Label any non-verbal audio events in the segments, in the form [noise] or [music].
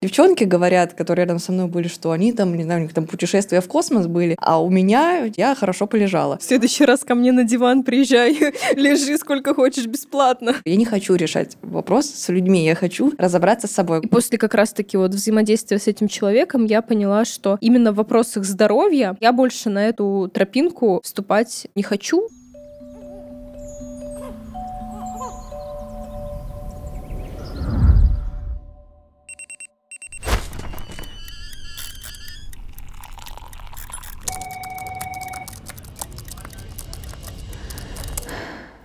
Девчонки говорят, которые рядом со мной были, что они там, не знаю, у них там путешествия в космос были, а у меня я хорошо полежала. В следующий раз ко мне на диван приезжай, [laughs] лежи сколько хочешь бесплатно. Я не хочу решать вопрос с людьми, я хочу разобраться с собой. И после как раз-таки вот взаимодействия с этим человеком я поняла, что именно в вопросах здоровья я больше на эту тропинку вступать не хочу,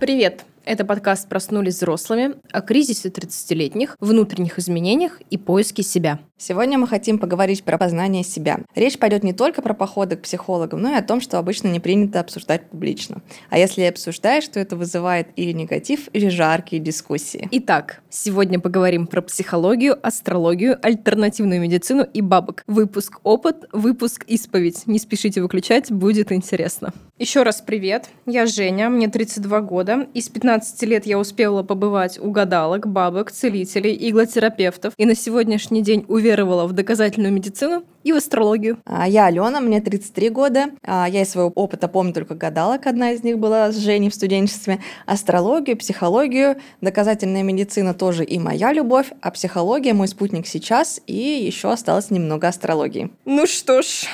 Привет! Это подкаст «Проснулись взрослыми» о кризисе 30-летних, внутренних изменениях и поиске себя. Сегодня мы хотим поговорить про познание себя. Речь пойдет не только про походы к психологам, но и о том, что обычно не принято обсуждать публично. А если обсуждаешь, то это вызывает или негатив, или жаркие дискуссии. Итак, сегодня поговорим про психологию, астрологию, альтернативную медицину и бабок. Выпуск опыт, выпуск исповедь. Не спешите выключать, будет интересно. Еще раз привет, я Женя, мне 32 года. Из 15 лет я успела побывать у гадалок, бабок, целителей, иглотерапевтов. И на сегодняшний день уверовала в доказательную медицину и в астрологию. А я Алена, мне 33 года. А я из своего опыта помню только гадалок, одна из них была с Женей в студенчестве. Астрологию, психологию, доказательная медицина тоже и моя любовь, а психология мой спутник сейчас, и еще осталось немного астрологии. Ну что ж,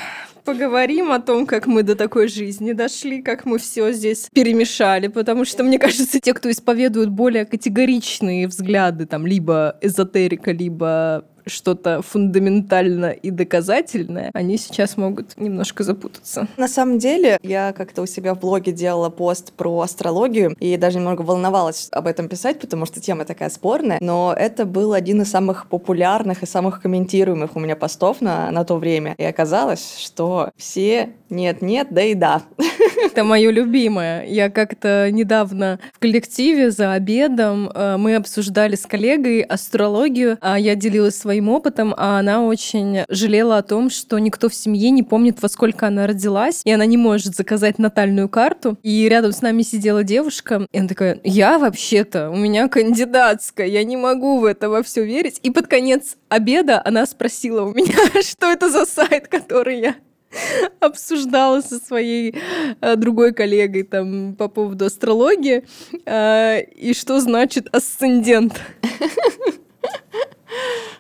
поговорим о том, как мы до такой жизни дошли, как мы все здесь перемешали, потому что, мне кажется, те, кто исповедуют более категоричные взгляды, там, либо эзотерика, либо что-то фундаментально и доказательное, они сейчас могут немножко запутаться. На самом деле, я как-то у себя в блоге делала пост про астрологию и даже немного волновалась об этом писать, потому что тема такая спорная, но это был один из самых популярных и самых комментируемых у меня постов на, на то время. И оказалось, что все нет-нет, да и да. [laughs] Это мое любимое. Я как-то недавно в коллективе за обедом э, мы обсуждали с коллегой астрологию, а я делилась своим опытом, а она очень жалела о том, что никто в семье не помнит, во сколько она родилась, и она не может заказать натальную карту. И рядом с нами сидела девушка, и она такая, я вообще-то, у меня кандидатская, я не могу в это во все верить. И под конец обеда она спросила у меня, [laughs] что это за сайт, который я [laughs] обсуждала со своей э, другой коллегой там по поводу астрологии э, и что значит асцендент. [laughs]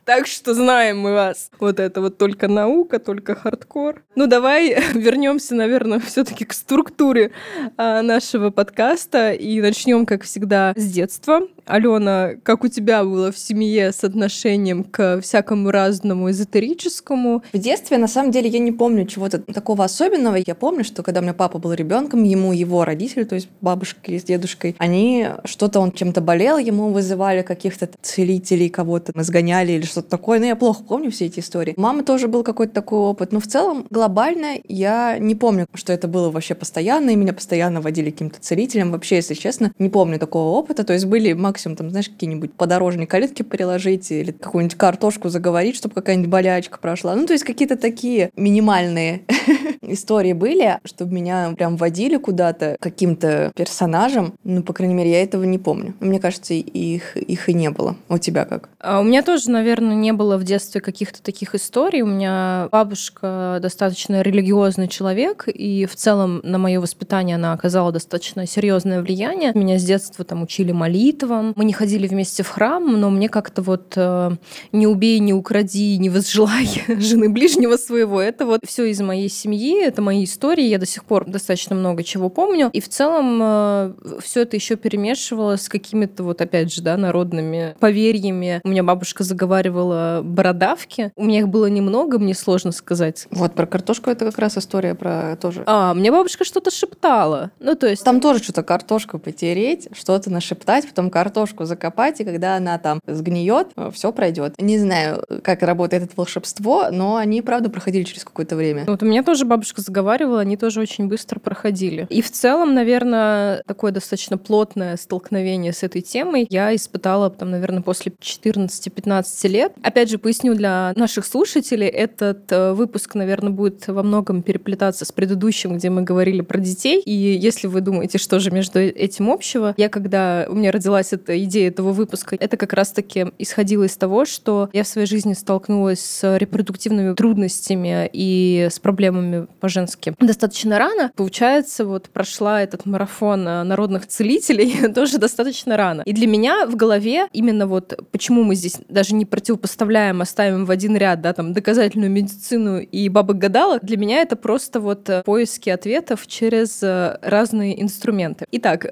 Так что знаем мы вас. Вот это вот только наука, только хардкор. Ну, давай [laughs] вернемся, наверное, все-таки к структуре а, нашего подкаста и начнем, как всегда, с детства. Алена, как у тебя было в семье с отношением к всякому разному эзотерическому? В детстве, на самом деле, я не помню чего-то такого особенного. Я помню, что когда у меня папа был ребенком, ему его родители, то есть бабушки с дедушкой, они что-то он чем-то болел, ему вызывали каких-то целителей, кого-то изгоняли или что-то такое. Но я плохо помню все эти истории. Мама тоже был какой-то такой опыт. Но в целом, глобально, я не помню, что это было вообще постоянно, и меня постоянно водили каким-то целителем. Вообще, если честно, не помню такого опыта. То есть были максимум, там, знаешь, какие-нибудь подорожные калитки приложить или какую-нибудь картошку заговорить, чтобы какая-нибудь болячка прошла. Ну, то есть какие-то такие минимальные [laughs] истории были, чтобы меня прям водили куда-то каким-то персонажем. Ну, по крайней мере, я этого не помню. Мне кажется, их, их и не было. У тебя как? А у меня тоже, наверное, не было в детстве каких-то таких историй. У меня бабушка достаточно религиозный человек, и в целом на мое воспитание она оказала достаточно серьезное влияние. Меня с детства там учили молитвам. Мы не ходили вместе в храм, но мне как-то вот э, не убей, не укради, не возжелай [laughs] жены ближнего своего. Это вот все из моей семьи, это мои истории. Я до сих пор достаточно много чего помню. И в целом э, все это еще перемешивалось с какими-то вот опять же, да, народными поверьями. У меня бабушка заговаривала бородавки. У меня их было немного, мне сложно сказать. Вот про картошку это как раз история про тоже. А, мне бабушка что-то шептала. Ну, то есть... Там тоже что-то картошку потереть, что-то нашептать, потом картошку закопать, и когда она там сгниет, все пройдет. Не знаю, как работает это волшебство, но они, правда, проходили через какое-то время. Вот у меня тоже бабушка бабушка заговаривала, они тоже очень быстро проходили. И в целом, наверное, такое достаточно плотное столкновение с этой темой я испытала, там, наверное, после 14-15 лет. Опять же, поясню для наших слушателей, этот э, выпуск, наверное, будет во многом переплетаться с предыдущим, где мы говорили про детей. И если вы думаете, что же между этим общего, я когда у меня родилась эта идея этого выпуска, это как раз-таки исходило из того, что я в своей жизни столкнулась с репродуктивными трудностями и с проблемами по-женски достаточно рано. Получается, вот прошла этот марафон э, народных целителей [laughs] тоже достаточно рано. И для меня в голове именно вот почему мы здесь даже не противопоставляем, оставим в один ряд, да, там, доказательную медицину и бабок-гадалок, для меня это просто вот э, поиски ответов через э, разные инструменты. Итак,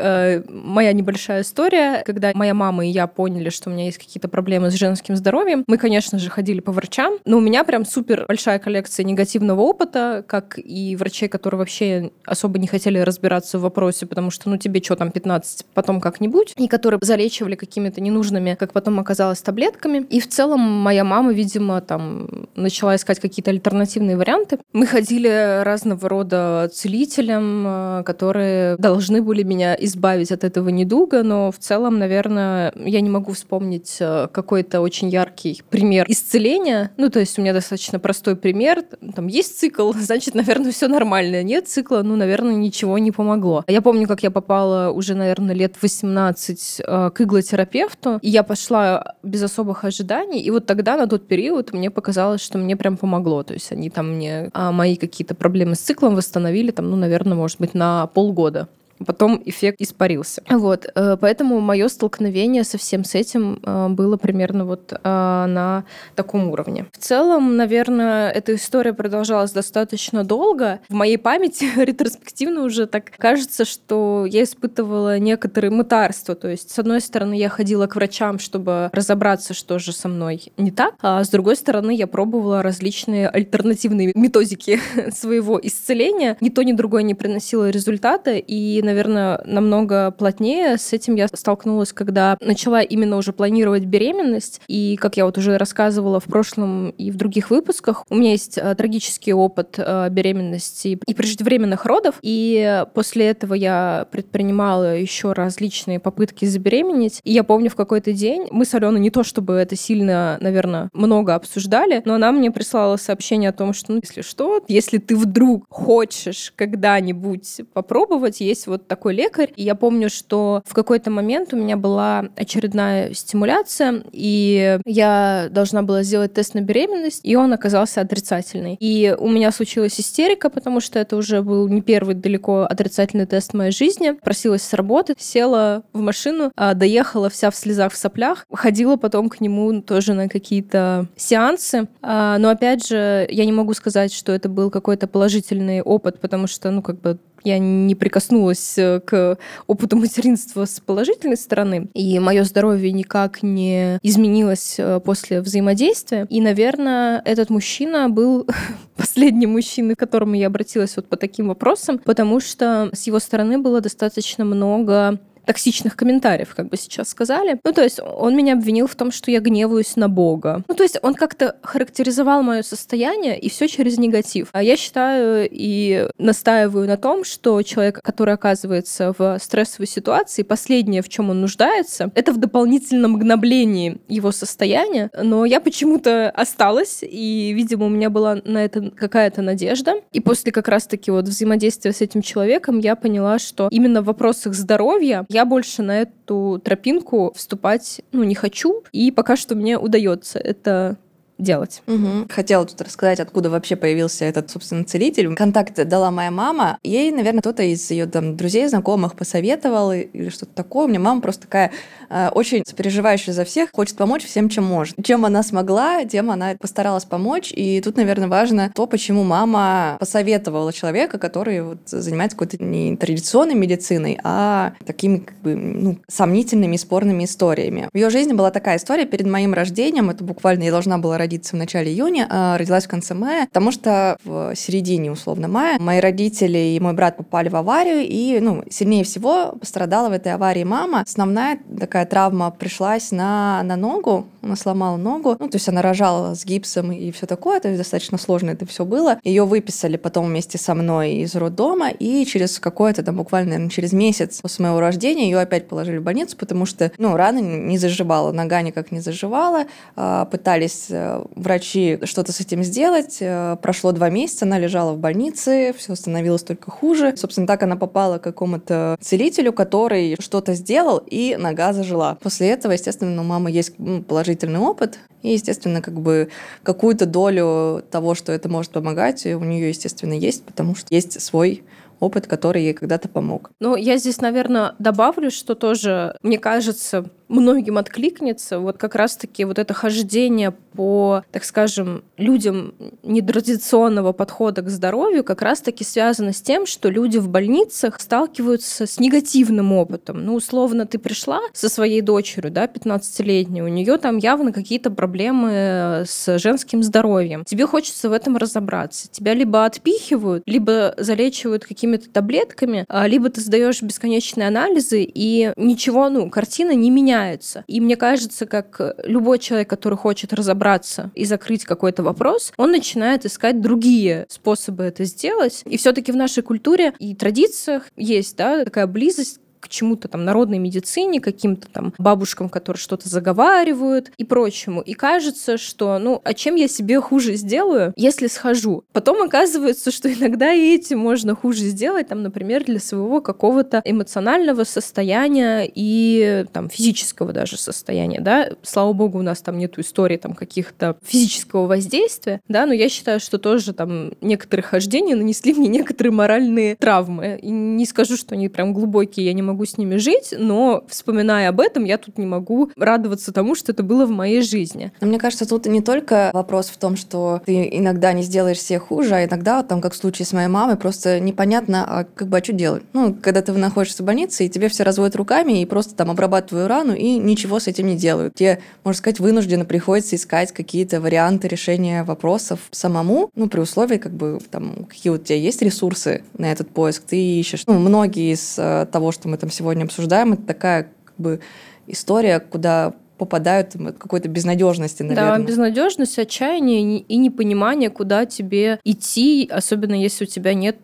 моя небольшая история, когда моя мама и я поняли, что у меня есть какие-то проблемы с женским здоровьем, мы, конечно же, ходили по врачам, но у меня прям супер большая коллекция негативного опыта, как и врачей, которые вообще особо не хотели разбираться в вопросе, потому что, ну, тебе что там, 15, потом как-нибудь, и которые залечивали какими-то ненужными, как потом оказалось, таблетками. И в целом моя мама, видимо, там начала искать какие-то альтернативные варианты. Мы ходили разного рода целителям, э, которые должны были меня избавить от этого недуга, но в целом, наверное, я не могу вспомнить э, какой-то очень яркий пример исцеления. Ну, то есть у меня достаточно простой пример. Там есть цикл, [laughs] значит, наверное, все нормально. Нет цикла, ну, наверное, ничего не помогло. Я помню, как я попала уже, наверное, лет 18 э, к иглотерапевту, и я пошла без особых ожиданий, и вот тогда, на тот период, мне показалось, что мне прям помогло. То есть они там мне а, мои какие-то проблемы с циклом восстановили, там, ну, наверное, может быть, на полгода потом эффект испарился. Вот, э, поэтому мое столкновение со всем с этим э, было примерно вот э, на таком уровне. В целом, наверное, эта история продолжалась достаточно долго. В моей памяти [laughs] ретроспективно уже так кажется, что я испытывала некоторые мытарства. То есть, с одной стороны, я ходила к врачам, чтобы разобраться, что же со мной не так, а с другой стороны, я пробовала различные альтернативные методики [laughs] своего исцеления. Ни то, ни другое не приносило результата, и наверное, намного плотнее. С этим я столкнулась, когда начала именно уже планировать беременность. И, как я вот уже рассказывала в прошлом и в других выпусках, у меня есть э, трагический опыт э, беременности и преждевременных родов. И после этого я предпринимала еще различные попытки забеременеть. И я помню, в какой-то день мы с Аленой не то чтобы это сильно, наверное, много обсуждали, но она мне прислала сообщение о том, что, ну, если что, если ты вдруг хочешь когда-нибудь попробовать, есть вот вот такой лекарь. И я помню, что в какой-то момент у меня была очередная стимуляция, и я должна была сделать тест на беременность, и он оказался отрицательный. И у меня случилась истерика, потому что это уже был не первый далеко отрицательный тест в моей жизни. Просилась с работы, села в машину, а, доехала вся в слезах, в соплях, ходила потом к нему тоже на какие-то сеансы. А, но опять же, я не могу сказать, что это был какой-то положительный опыт, потому что, ну, как бы я не прикоснулась э, к опыту материнства с положительной стороны, и мое здоровье никак не изменилось э, после взаимодействия. И, наверное, этот мужчина был [laughs] последним мужчиной, к которому я обратилась вот по таким вопросам, потому что с его стороны было достаточно много токсичных комментариев, как бы сейчас сказали. Ну, то есть он меня обвинил в том, что я гневаюсь на Бога. Ну, то есть он как-то характеризовал мое состояние и все через негатив. А я считаю и настаиваю на том, что человек, который оказывается в стрессовой ситуации, последнее, в чем он нуждается, это в дополнительном гноблении его состояния. Но я почему-то осталась, и, видимо, у меня была на это какая-то надежда. И после как раз-таки вот взаимодействия с этим человеком я поняла, что именно в вопросах здоровья я больше на эту тропинку вступать ну, не хочу, и пока что мне удается это делать. Угу. Хотела тут рассказать, откуда вообще появился этот, собственно, целитель. Контакт дала моя мама. Ей, наверное, кто-то из ее там друзей, знакомых посоветовал или что-то такое. У меня мама просто такая э, очень сопереживающая за всех, хочет помочь всем, чем может. Чем она смогла, тем она постаралась помочь. И тут, наверное, важно то, почему мама посоветовала человека, который вот занимается какой-то не традиционной медициной, а такими как бы, ну, сомнительными, спорными историями. В ее жизни была такая история перед моим рождением. Это буквально я должна была родиться родиться в начале июня, а родилась в конце мая, потому что в середине, условно, мая мои родители и мой брат попали в аварию, и, ну, сильнее всего пострадала в этой аварии мама. Основная такая травма пришлась на, на ногу, она сломала ногу, ну, то есть она рожала с гипсом и все такое, то есть достаточно сложно это все было. Ее выписали потом вместе со мной из роддома, и через какое-то там буквально, наверное, через месяц после моего рождения ее опять положили в больницу, потому что, ну, рана не заживала, нога никак не заживала, а, пытались э, врачи что-то с этим сделать, э, прошло два месяца, она лежала в больнице, все становилось только хуже. Собственно, так она попала к какому-то целителю, который что-то сделал, и нога зажила. После этого, естественно, у мамы есть положительный опыт, и, естественно, как бы какую-то долю того, что это может помогать, у нее, естественно, есть, потому что есть свой опыт, который ей когда-то помог. Ну, я здесь, наверное, добавлю, что тоже, мне кажется, многим откликнется вот как раз-таки вот это хождение по, так скажем, людям нетрадиционного подхода к здоровью как раз-таки связано с тем, что люди в больницах сталкиваются с негативным опытом. Ну, условно, ты пришла со своей дочерью, да, 15-летней, у нее там явно какие-то проблемы с женским здоровьем. Тебе хочется в этом разобраться. Тебя либо отпихивают, либо залечивают какими-то таблетками, а, либо ты сдаешь бесконечные анализы, и ничего, ну, картина не меняется меняются. И мне кажется, как любой человек, который хочет разобраться и закрыть какой-то вопрос, он начинает искать другие способы это сделать. И все-таки в нашей культуре и традициях есть да, такая близость к чему-то там народной медицине, каким-то там бабушкам, которые что-то заговаривают и прочему. И кажется, что, ну, а чем я себе хуже сделаю, если схожу? Потом оказывается, что иногда и этим можно хуже сделать, там, например, для своего какого-то эмоционального состояния и там физического даже состояния, да. Слава богу, у нас там нету истории там каких-то физического воздействия, да, но я считаю, что тоже там некоторые хождения нанесли мне некоторые моральные травмы. И не скажу, что они прям глубокие, я не могу с ними жить, но вспоминая об этом, я тут не могу радоваться тому, что это было в моей жизни. Но мне кажется, тут не только вопрос в том, что ты иногда не сделаешь себе хуже, а иногда, там, как в случае с моей мамой, просто непонятно, а как бы, а что делать? Ну, когда ты находишься в больнице, и тебе все разводят руками и просто там обрабатывают рану, и ничего с этим не делают. Тебе, можно сказать, вынужденно приходится искать какие-то варианты решения вопросов самому, ну, при условии, как бы, там, какие у тебя есть ресурсы на этот поиск, ты ищешь. Ну, многие из э, того, что мы там сегодня обсуждаем, это такая как бы история, куда попадают от какой-то безнадежности, наверное. Да, безнадежность, отчаяние и непонимание, куда тебе идти, особенно если у тебя нет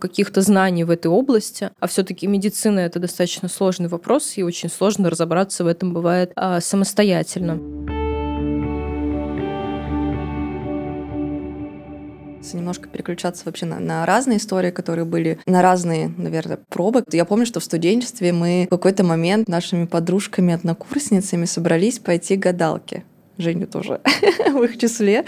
каких-то знаний в этой области. А все-таки медицина это достаточно сложный вопрос, и очень сложно разобраться в этом бывает а, самостоятельно. Немножко переключаться вообще на, на разные истории, которые были, на разные, наверное, пробы. Я помню, что в студенчестве мы в какой-то момент нашими подружками, однокурсницами собрались пойти к гадалке. Женю тоже [laughs] в их числе.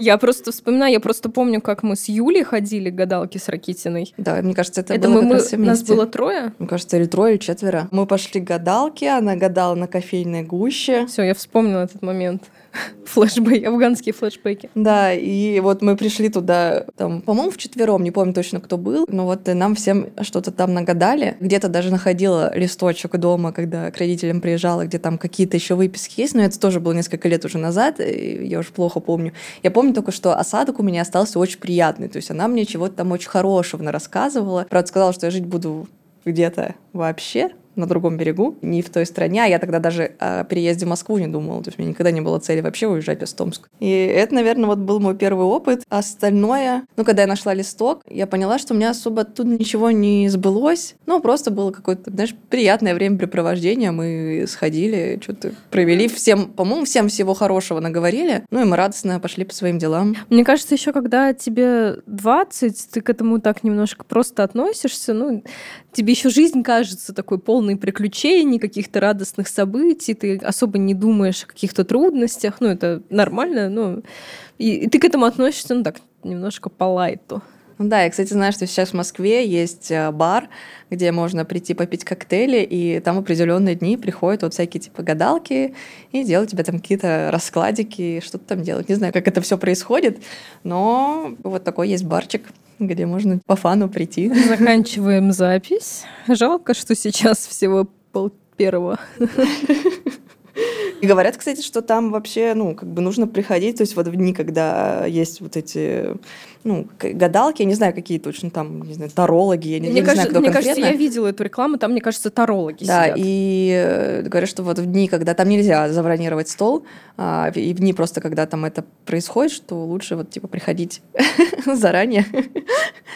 Я просто вспоминаю, я просто помню, как мы с Юлей ходили к гадалке с Ракитиной. Да, мне кажется, это, это было мы, как мы, Нас было трое? Мне кажется, или трое, или четверо. Мы пошли к гадалке, она гадала на кофейной гуще. Все, я вспомнила этот момент. [laughs] флешбеки, афганские флешбеки. Да, и вот мы пришли туда, там, по-моему, в четвером, не помню точно, кто был, но вот нам всем что-то там нагадали. Где-то даже находила листочек дома, когда к родителям приезжала, где там какие-то еще выписки есть, но это тоже было несколько лет уже назад, я уже плохо помню. Я помню только, что осадок у меня остался очень приятный, то есть она мне чего-то там очень хорошего рассказывала. Правда, сказала, что я жить буду где-то вообще, на другом берегу, не в той стране. А я тогда даже о переезде в Москву не думала. То есть у меня никогда не было цели вообще уезжать из Томска. И это, наверное, вот был мой первый опыт. Остальное, ну, когда я нашла листок, я поняла, что у меня особо тут ничего не сбылось. Ну, просто было какое-то, знаешь, приятное времяпрепровождение. Мы сходили, что-то провели. Всем, по-моему, всем всего хорошего наговорили. Ну, и мы радостно пошли по своим делам. Мне кажется, еще когда тебе 20, ты к этому так немножко просто относишься. Ну, тебе еще жизнь кажется такой полной полный приключений, каких-то радостных событий, ты особо не думаешь о каких-то трудностях, ну, это нормально, ну, и, и ты к этому относишься, ну, так, немножко по лайту. Ну да, я, кстати, знаю, что сейчас в Москве есть э, бар, где можно прийти попить коктейли, и там определенные дни приходят вот всякие типа гадалки и делают тебе там какие-то раскладики, что-то там делать. Не знаю, как это все происходит, но вот такой есть барчик где можно по фану прийти. Заканчиваем запись. Жалко, что сейчас всего пол первого. И говорят, кстати, что там вообще, ну, как бы нужно приходить, то есть вот в дни, когда есть вот эти ну, гадалки, я не знаю, какие точно там, не знаю, тарологи, я не, мне я кажется, не знаю, кто Мне конкретно. кажется, я видела эту рекламу, там, мне кажется, тарологи Да, сидят. и э, говорят, что вот в дни, когда там нельзя забронировать стол, а, и в дни просто, когда там это происходит, что лучше вот типа приходить [laughs] заранее.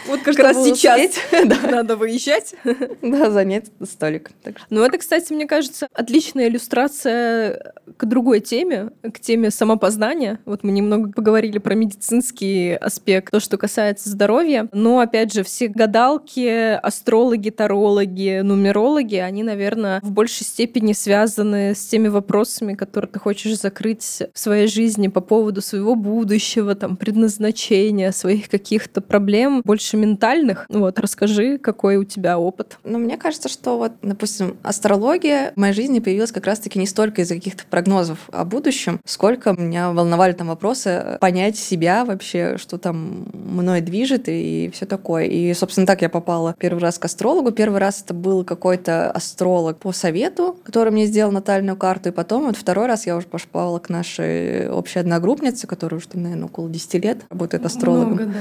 Вот [laughs] как раз сейчас [laughs] надо выезжать. да, занять столик. Ну, это, кстати, мне кажется, отличная иллюстрация к другой теме, к теме самопознания. Вот мы немного поговорили про медицинский аспект, то, что касается здоровья. Но, опять же, все гадалки, астрологи, тарологи, нумерологи, они, наверное, в большей степени связаны с теми вопросами, которые ты хочешь закрыть в своей жизни по поводу своего будущего, там, предназначения, своих каких-то проблем, больше ментальных. Вот, расскажи, какой у тебя опыт. Ну, мне кажется, что вот, допустим, астрология в моей жизни появилась как раз-таки не столько из-за каких-то прогнозов о будущем, сколько меня волновали там вопросы понять себя вообще, что там мной движет и все такое. И, собственно, так я попала первый раз к астрологу. Первый раз это был какой-то астролог по совету, который мне сделал натальную карту, и потом вот второй раз я уже попала к нашей общей одногруппнице, которая уже, наверное, около 10 лет работает астрологом. Много, да.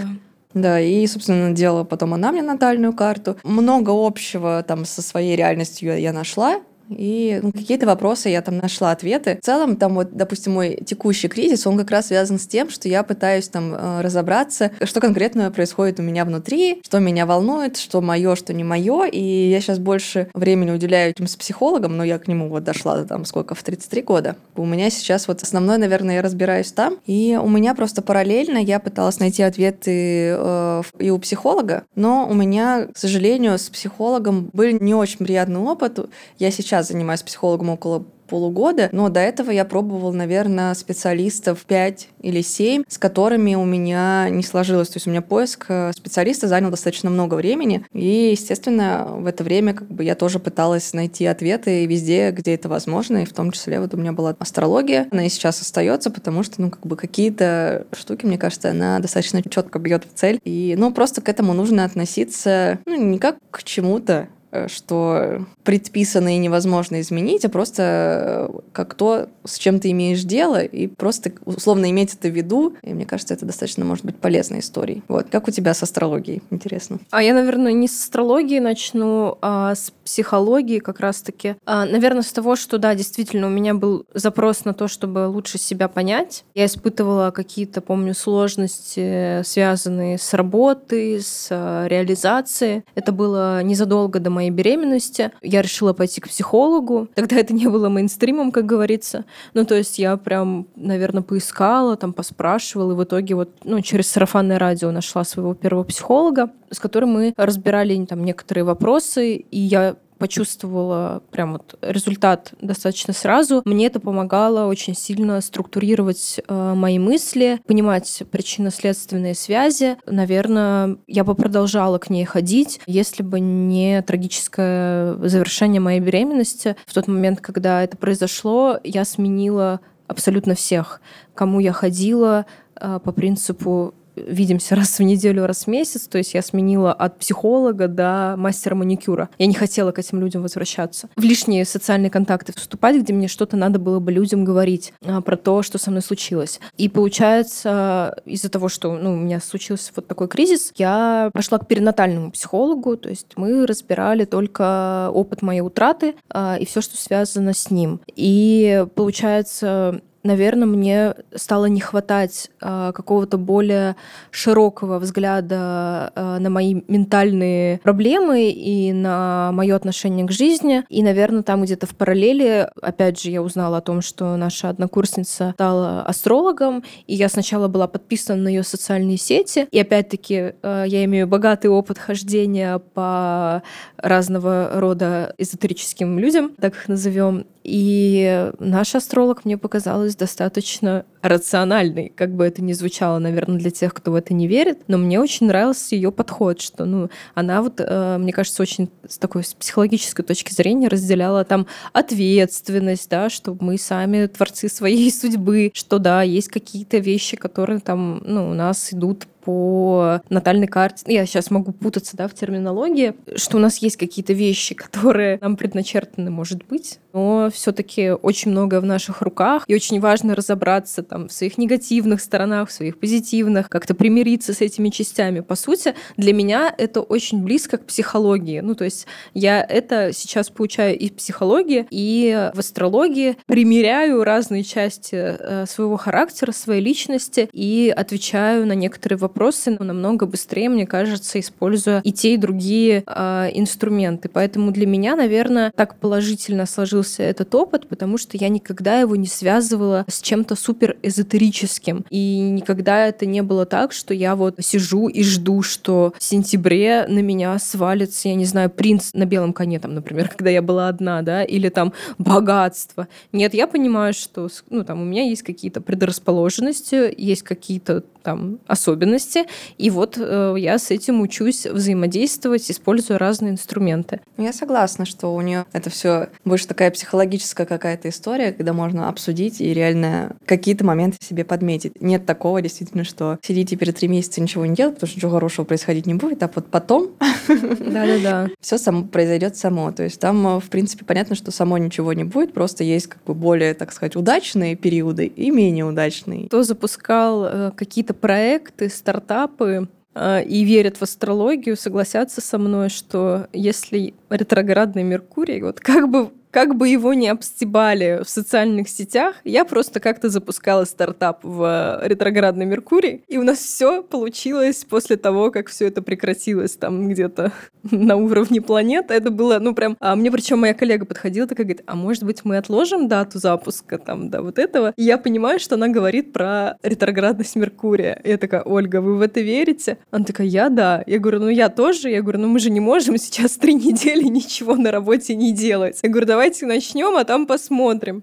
Да, и, собственно, делала потом она мне натальную карту. Много общего там со своей реальностью я нашла. И ну, какие-то вопросы я там нашла ответы. В целом, там вот, допустим, мой текущий кризис, он как раз связан с тем, что я пытаюсь там э, разобраться, что конкретно происходит у меня внутри, что меня волнует, что мое, что не мое. И я сейчас больше времени уделяю этим с психологом, но я к нему вот дошла там сколько, в 33 года. У меня сейчас вот основной, наверное, я разбираюсь там. И у меня просто параллельно я пыталась найти ответы э, и у психолога, но у меня, к сожалению, с психологом был не очень приятный опыт. Я сейчас занимаюсь психологом около полугода, но до этого я пробовала, наверное, специалистов 5 или 7, с которыми у меня не сложилось. То есть у меня поиск э, специалиста занял достаточно много времени, и, естественно, в это время как бы я тоже пыталась найти ответы везде, где это возможно, и в том числе вот у меня была астрология, она и сейчас остается, потому что, ну, как бы какие-то штуки, мне кажется, она достаточно четко бьет в цель, и, ну, просто к этому нужно относиться, ну, не как к чему-то, что предписано и невозможно изменить, а просто э, как то, с чем ты имеешь дело, и просто условно иметь это в виду. И мне кажется, это достаточно может быть полезной историей. Вот. Как у тебя с астрологией? Интересно. А я, наверное, не с астрологии начну, а с психологии как раз-таки. А, наверное, с того, что, да, действительно, у меня был запрос на то, чтобы лучше себя понять. Я испытывала какие-то, помню, сложности, связанные с работой, с а, реализацией. Это было незадолго до моей беременности. Я решила пойти к психологу. Тогда это не было мейнстримом, как говорится. Ну, то есть я прям, наверное, поискала, там, поспрашивала, и в итоге вот, ну, через сарафанное радио нашла своего первого психолога, с которым мы разбирали там некоторые вопросы, и я почувствовала прям вот результат достаточно сразу. Мне это помогало очень сильно структурировать э, мои мысли, понимать причинно-следственные связи. Наверное, я бы продолжала к ней ходить, если бы не трагическое завершение моей беременности. В тот момент, когда это произошло, я сменила абсолютно всех, кому я ходила э, по принципу видимся раз в неделю, раз в месяц. То есть я сменила от психолога до мастера маникюра. Я не хотела к этим людям возвращаться. В лишние социальные контакты вступать, где мне что-то надо было бы людям говорить а, про то, что со мной случилось. И получается, из-за того, что ну, у меня случился вот такой кризис, я пошла к перинатальному психологу. То есть мы разбирали только опыт моей утраты а, и все, что связано с ним. И получается, наверное, мне стало не хватать э, какого-то более широкого взгляда э, на мои ментальные проблемы и на мое отношение к жизни. И, наверное, там где-то в параллели, опять же, я узнала о том, что наша однокурсница стала астрологом, и я сначала была подписана на ее социальные сети, и опять-таки э, я имею богатый опыт хождения по разного рода эзотерическим людям, так их назовем. И наш астролог мне показалась достаточно рациональной, как бы это ни звучало, наверное, для тех, кто в это не верит, но мне очень нравился ее подход, что, ну, она вот, э, мне кажется, очень с такой с психологической точки зрения разделяла там ответственность, да, что мы сами творцы своей [laughs] судьбы, что, да, есть какие-то вещи, которые там, ну, у нас идут по натальной карте. Я сейчас могу путаться да, в терминологии, что у нас есть какие-то вещи, которые нам предначертаны, может быть, но все-таки очень многое в наших руках, и очень важно разобраться там в своих негативных сторонах, в своих позитивных, как-то примириться с этими частями. По сути, для меня это очень близко к психологии. Ну, то есть я это сейчас получаю и в психологии, и в астрологии, примеряю разные части э, своего характера, своей личности и отвечаю на некоторые вопросы намного быстрее, мне кажется, используя и те, и другие э, инструменты. Поэтому для меня, наверное, так положительно сложился этот опыт, потому что я никогда его не связывала с чем-то супер эзотерическим. И никогда это не было так, что я вот сижу и жду, что в сентябре на меня свалится, я не знаю, принц на белом коне, там, например, [laughs] когда я была одна, да, или там богатство. Нет, я понимаю, что ну, там, у меня есть какие-то предрасположенности, есть какие-то там особенности, и вот э, я с этим учусь взаимодействовать, используя разные инструменты. Я согласна, что у нее это все больше такая психологическая какая-то история, когда можно обсудить и реально какие-то моменты себе подметить. Нет такого действительно, что сидите перед три месяца ничего не делать, потому что ничего хорошего происходить не будет, а вот потом [laughs] да-да-да. все само произойдет само. То есть там, э, в принципе, понятно, что само ничего не будет, просто есть как бы более, так сказать, удачные периоды и менее удачные. Кто запускал э, какие-то проекты, стартапы э, и верят в астрологию, согласятся со мной, что если ретроградный Меркурий, вот как бы как бы его ни обстебали в социальных сетях, я просто как-то запускала стартап в ретроградный Меркурий, и у нас все получилось после того, как все это прекратилось там где-то [laughs] на уровне планеты. Это было, ну прям, а мне причем моя коллега подходила такая, говорит, а может быть мы отложим дату запуска там до вот этого? И я понимаю, что она говорит про ретроградность Меркурия. И я такая, Ольга, вы в это верите? Она такая, я да. Я говорю, ну я тоже. Я говорю, ну мы же не можем сейчас три [laughs] недели ничего на работе не делать. Я говорю, давай давайте начнем, а там посмотрим.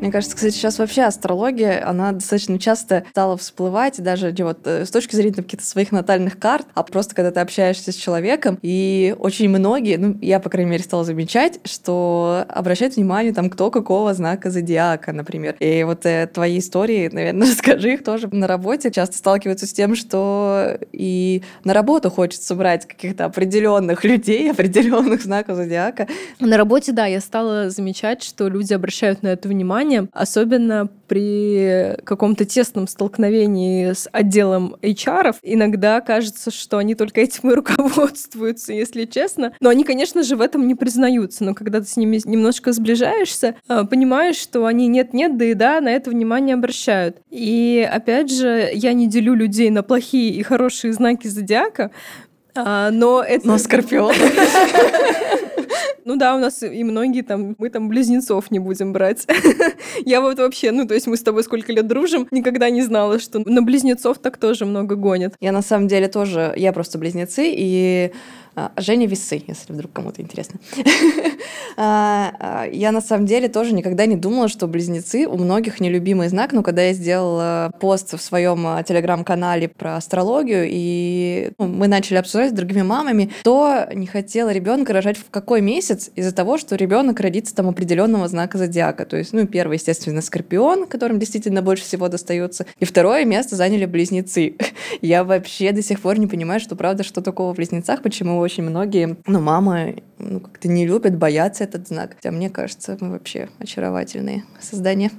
Мне кажется, кстати, сейчас вообще астрология, она достаточно часто стала всплывать, даже вот э, с точки зрения каких-то своих натальных карт, а просто когда ты общаешься с человеком, и очень многие, ну, я, по крайней мере, стала замечать, что обращают внимание там, кто какого знака зодиака, например. И вот э, твои истории, [laughs] наверное, расскажи их тоже на работе. Часто сталкиваются с тем, что и на работу хочется брать каких-то определенных людей, определенных знаков зодиака. На работе, да, я стала замечать, что люди обращают на это внимание, внимание, особенно при каком-то тесном столкновении с отделом HR. Иногда кажется, что они только этим и руководствуются, если честно. Но они, конечно же, в этом не признаются. Но когда ты с ними немножко сближаешься, а, понимаешь, что они нет-нет, да и да, на это внимание обращают. И опять же, я не делю людей на плохие и хорошие знаки зодиака, а, но это... Но Скорпион. [laughs] Ну да, у нас и многие там, мы там близнецов не будем брать. [laughs] Я вот вообще, ну то есть мы с тобой сколько лет дружим, никогда не знала, что на близнецов так тоже много гонят. Я на самом деле тоже, я просто близнецы, и а, Женя Весы, если вдруг кому-то интересно. [laughs] А, а, я на самом деле тоже никогда не думала, что близнецы у многих нелюбимый знак, но когда я сделала пост в своем телеграм-канале про астрологию, и ну, мы начали обсуждать с другими мамами, то не хотела ребенка рожать в какой месяц из-за того, что ребенок родится там определенного знака зодиака. То есть, ну, первый, естественно, скорпион, которым действительно больше всего достается, и второе место заняли близнецы. [laughs] Я вообще до сих пор не понимаю, что правда, что такого в близнецах, почему очень многие, ну, мамы ну, как-то не любят, боятся этот знак. Хотя мне кажется, мы вообще очаровательные создания.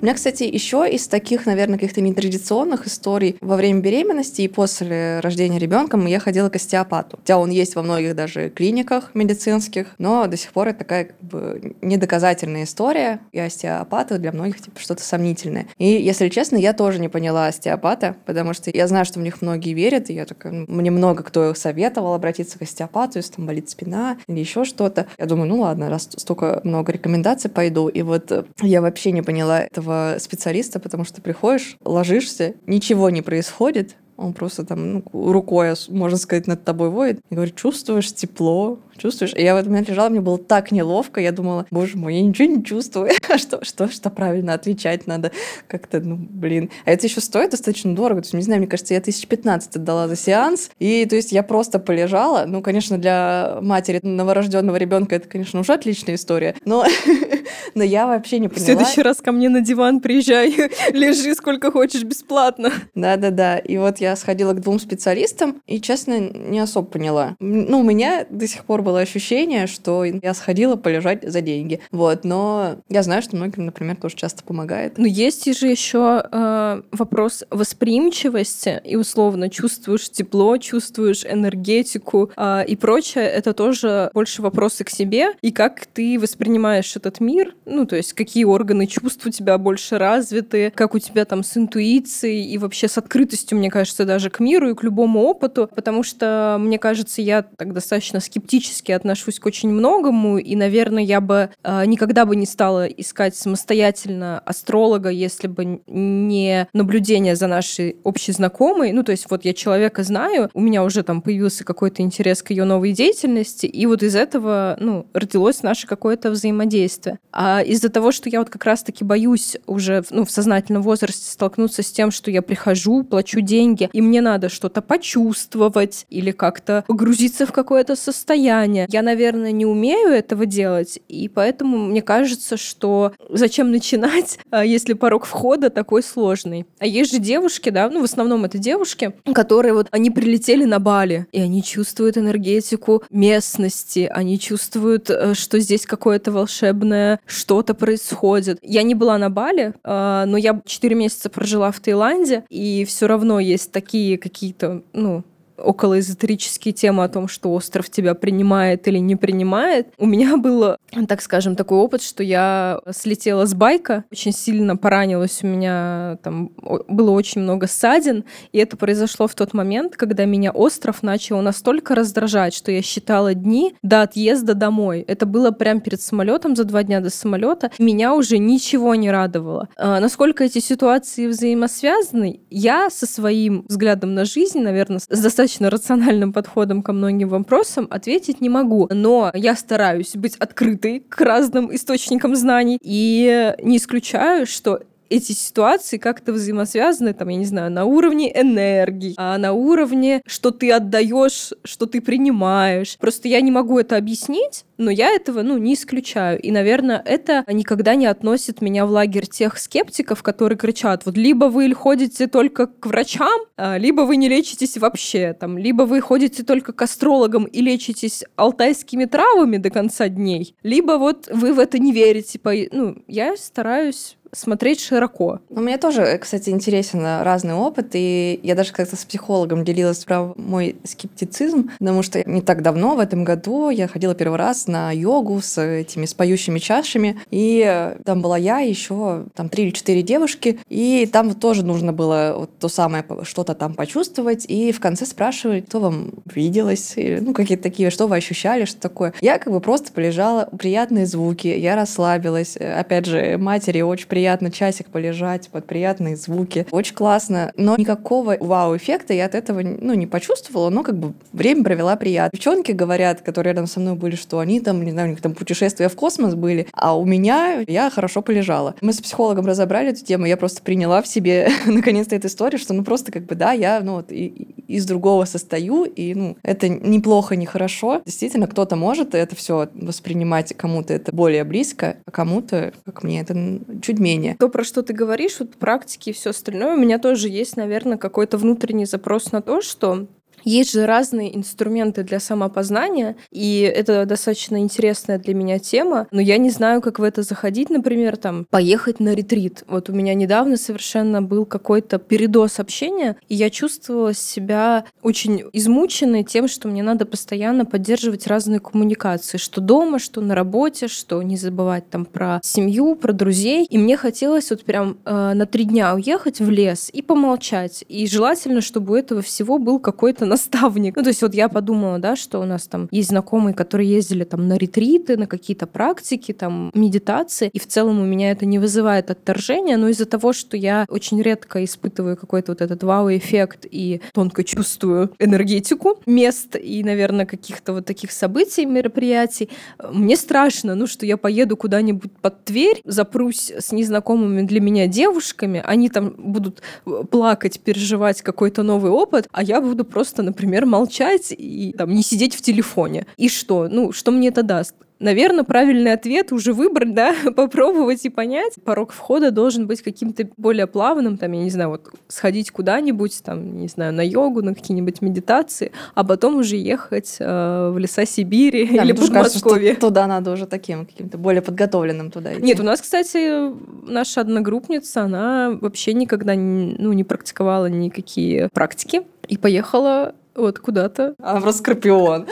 У меня, кстати, еще из таких, наверное, каких-то нетрадиционных историй во время беременности и после рождения ребенка я ходила к остеопату. Хотя он есть во многих даже клиниках медицинских, но до сих пор это такая как бы недоказательная история, и остеопаты для многих типа что-то сомнительное. И, если честно, я тоже не поняла остеопата, потому что я знаю, что в них многие верят, и я такая, ну, мне много кто советовал обратиться к остеопату, если там болит спина или еще что-то. Я думаю, ну ладно, раз столько много рекомендаций, пойду. И вот я вообще не поняла этого этого специалиста, потому что ты приходишь, ложишься, ничего не происходит, он просто там ну, рукой, можно сказать, над тобой воет и говорит, чувствуешь тепло, чувствуешь? И я в этот момент лежала, мне было так неловко, я думала, боже мой, я ничего не чувствую. [laughs] А что, что, что правильно отвечать надо? Как-то, ну, блин. А это еще стоит достаточно дорого. То есть, не знаю, мне кажется, я 1015 отдала за сеанс. И, то есть, я просто полежала. Ну, конечно, для матери новорожденного ребенка это, конечно, уже отличная история. Но, [laughs] но я вообще не поняла. В следующий раз ко мне на диван приезжай, [laughs] лежи сколько хочешь бесплатно. Да-да-да. И вот я сходила к двум специалистам и, честно, не особо поняла. Ну, у меня до сих пор было ощущение, что я сходила полежать за деньги. Вот, но я знаю, что многим, например, тоже часто помогает. Но есть же еще э, вопрос восприимчивости и условно чувствуешь тепло, чувствуешь энергетику э, и прочее. Это тоже больше вопросы к себе и как ты воспринимаешь этот мир. Ну, то есть какие органы чувств у тебя больше развиты, как у тебя там с интуицией и вообще с открытостью, мне кажется, даже к миру и к любому опыту, потому что, мне кажется, я так достаточно скептически отношусь к очень многому, и, наверное, я бы э, никогда бы не стала искать самостоятельно астролога, если бы не наблюдение за нашей общей знакомой. Ну, то есть вот я человека знаю, у меня уже там появился какой-то интерес к ее новой деятельности, и вот из этого, ну, родилось наше какое-то взаимодействие. А из-за того, что я вот как раз-таки боюсь уже ну, в сознательном возрасте столкнуться с тем, что я прихожу, плачу деньги, и мне надо что-то почувствовать или как-то погрузиться в какое-то состояние. Я, наверное, не умею этого делать, и поэтому мне кажется, что зачем начинать, [laughs] а, если порог входа такой сложный. А есть же девушки, да, ну в основном это девушки, которые вот, они прилетели на Бали, и они чувствуют энергетику местности, они чувствуют, э, что здесь какое-то волшебное что-то происходит. Я не была на Бали, а, но я 4 месяца прожила в Таиланде, и все равно есть такие какие-то, ну, околоэзотерические темы о том, что остров тебя принимает или не принимает. У меня был, так скажем, такой опыт, что я слетела с байка, очень сильно поранилась у меня, там было очень много ссадин, и это произошло в тот момент, когда меня остров начал настолько раздражать, что я считала дни до отъезда домой. Это было прямо перед самолетом, за два дня до самолета. Меня уже ничего не радовало. А, насколько эти ситуации взаимосвязаны, я со своим взглядом на жизнь, наверное, с достаточно достаточно рациональным подходом ко многим вопросам ответить не могу. Но я стараюсь быть открытой к разным источникам знаний и не исключаю, что эти ситуации как-то взаимосвязаны, там, я не знаю, на уровне энергии, а на уровне, что ты отдаешь, что ты принимаешь. Просто я не могу это объяснить, но я этого, ну, не исключаю. И, наверное, это никогда не относит меня в лагерь тех скептиков, которые кричат, вот либо вы ходите только к врачам, а, либо вы не лечитесь вообще, там, либо вы ходите только к астрологам и лечитесь алтайскими травами до конца дней, либо вот вы в это не верите. Ну, я стараюсь смотреть широко. У меня тоже, кстати, интересен разный опыт, и я даже как-то с психологом делилась про мой скептицизм, потому что не так давно, в этом году, я ходила первый раз на йогу с этими споющими чашами, и там была я, еще там три или четыре девушки, и там тоже нужно было вот то самое что-то там почувствовать, и в конце спрашивали, кто вам виделось, ну, какие-то такие, что вы ощущали, что такое. Я как бы просто полежала, приятные звуки, я расслабилась. Опять же, матери очень приятно приятно часик полежать под приятные звуки. Очень классно. Но никакого вау-эффекта я от этого ну, не почувствовала, но как бы время провела приятно. Девчонки говорят, которые рядом со мной были, что они там, не знаю, у них там путешествия в космос были, а у меня я хорошо полежала. Мы с психологом разобрали эту тему, я просто приняла в себе [laughs] наконец-то эту историю, что ну просто как бы да, я ну вот и, из другого состою, и ну это неплохо, не хорошо. Действительно, кто-то может это все воспринимать, кому-то это более близко, а кому-то, как мне, это чуть менее менее. То, про что ты говоришь, вот практики и все остальное, у меня тоже есть, наверное, какой-то внутренний запрос на то, что есть же разные инструменты для самопознания, и это достаточно интересная для меня тема, но я не знаю, как в это заходить, например, там, поехать на ретрит. Вот у меня недавно совершенно был какой-то передоз общения, и я чувствовала себя очень измученной тем, что мне надо постоянно поддерживать разные коммуникации, что дома, что на работе, что не забывать там про семью, про друзей. И мне хотелось вот прям э, на три дня уехать в лес и помолчать. И желательно, чтобы у этого всего был какой-то наставник. Ну, то есть вот я подумала, да, что у нас там есть знакомые, которые ездили там на ретриты, на какие-то практики, там, медитации, и в целом у меня это не вызывает отторжения, но из-за того, что я очень редко испытываю какой-то вот этот вау-эффект и тонко чувствую энергетику мест и, наверное, каких-то вот таких событий, мероприятий, мне страшно, ну, что я поеду куда-нибудь под Тверь, запрусь с незнакомыми для меня девушками, они там будут плакать, переживать какой-то новый опыт, а я буду просто, например, молчать и там не сидеть в телефоне. И что? Ну, что мне это даст? Наверное, правильный ответ уже выбрать, да, [laughs] попробовать и понять. Порог входа должен быть каким-то более плавным, там, я не знаю, вот сходить куда-нибудь, там, не знаю, на йогу, на какие-нибудь медитации, а потом уже ехать э, в леса Сибири да, или Подмосковье. туда надо уже таким каким-то более подготовленным туда идти. Нет, у нас, кстати, наша одногруппница, она вообще никогда ну, не практиковала никакие практики и поехала вот куда-то. Она просто скорпион.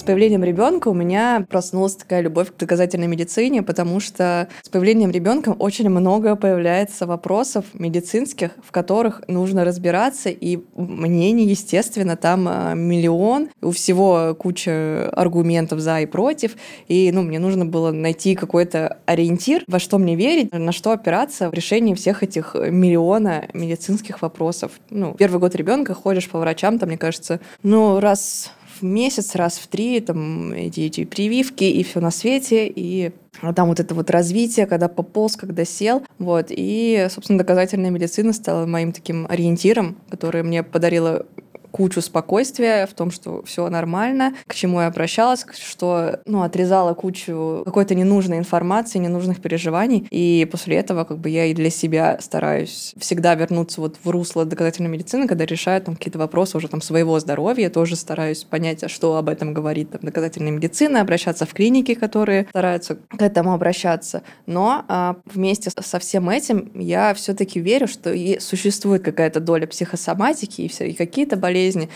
С появлением ребенка у меня проснулась такая любовь к доказательной медицине, потому что с появлением ребенка очень много появляется вопросов медицинских, в которых нужно разбираться, и мнений, естественно, там а, миллион, у всего куча аргументов за и против, и ну, мне нужно было найти какой-то ориентир, во что мне верить, на что опираться в решении всех этих миллиона медицинских вопросов. Ну, первый год ребенка ходишь по врачам, там, мне кажется, ну, раз в месяц, раз в три, там, эти, эти прививки и все на свете, и там вот это вот развитие, когда пополз, когда сел, вот, и, собственно, доказательная медицина стала моим таким ориентиром, который мне подарила кучу спокойствия в том, что все нормально, к чему я обращалась, что ну, отрезала кучу какой-то ненужной информации, ненужных переживаний. И после этого как бы я и для себя стараюсь всегда вернуться вот в русло доказательной медицины, когда решаю там какие-то вопросы уже там своего здоровья, тоже стараюсь понять, а что об этом говорит там, доказательная медицина, обращаться в клиники, которые стараются к этому обращаться. Но а, вместе со всем этим я все-таки верю, что и существует какая-то доля психосоматики и, все, и какие-то болезни болезни.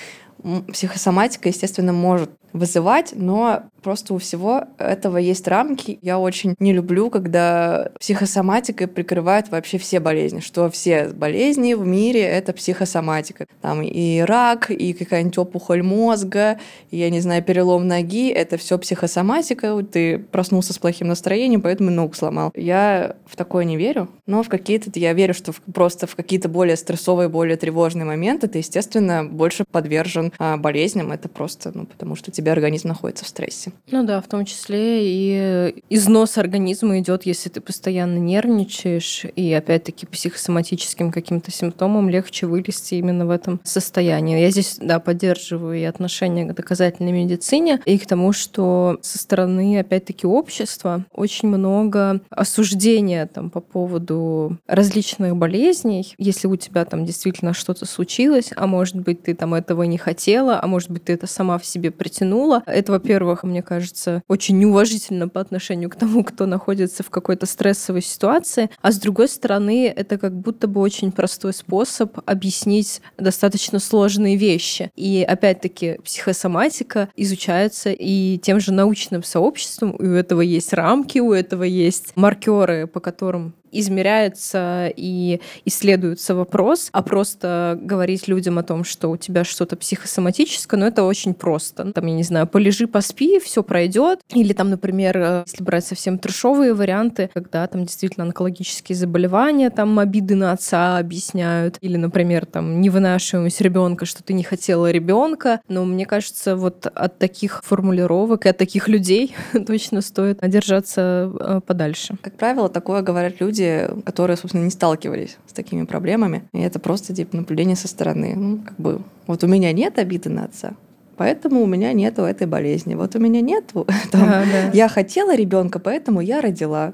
Психосоматика, естественно, может вызывать, но просто у всего этого есть рамки. Я очень не люблю, когда психосоматикой прикрывают вообще все болезни, что все болезни в мире — это психосоматика. Там и рак, и какая-нибудь опухоль мозга, и, я не знаю, перелом ноги — это все психосоматика. Ты проснулся с плохим настроением, поэтому ногу сломал. Я в такое не верю, но в какие-то... Я верю, что просто в какие-то более стрессовые, более тревожные моменты ты, естественно, больше подвержен болезням. Это просто, ну, потому что тебе организм находится в стрессе. Ну да, в том числе и износ организма идет, если ты постоянно нервничаешь, и опять-таки психосоматическим каким-то симптомам легче вылезти именно в этом состоянии. Я здесь, да, поддерживаю и отношение к доказательной медицине, и к тому, что со стороны, опять-таки, общества очень много осуждения там по поводу различных болезней. Если у тебя там действительно что-то случилось, а может быть, ты там этого не хотела, а может быть, ты это сама в себе притянула. Это, во-первых, мне кажется, очень неуважительно по отношению к тому, кто находится в какой-то стрессовой ситуации. А с другой стороны, это как будто бы очень простой способ объяснить достаточно сложные вещи. И опять-таки психосоматика изучается и тем же научным сообществом. И у этого есть рамки, у этого есть маркеры, по которым измеряется и исследуется вопрос, а просто говорить людям о том, что у тебя что-то психосоматическое, ну это очень просто. Там, я не знаю, полежи, поспи, все пройдет. Или там, например, э, если брать совсем трешовые варианты, когда там действительно онкологические заболевания, там обиды на отца объясняют, или, например, там невынашиваемость ребенка, что ты не хотела ребенка. Но мне кажется, вот от таких формулировок и от таких людей [laughs] точно стоит держаться э, подальше. Как правило, такое говорят люди, люди, которые, собственно, не сталкивались с такими проблемами. И это просто типа наблюдение со стороны. Ну, как бы, вот у меня нет обиды на отца, поэтому у меня нету этой болезни. Вот у меня нет, там, да, да. я хотела ребенка, поэтому я родила.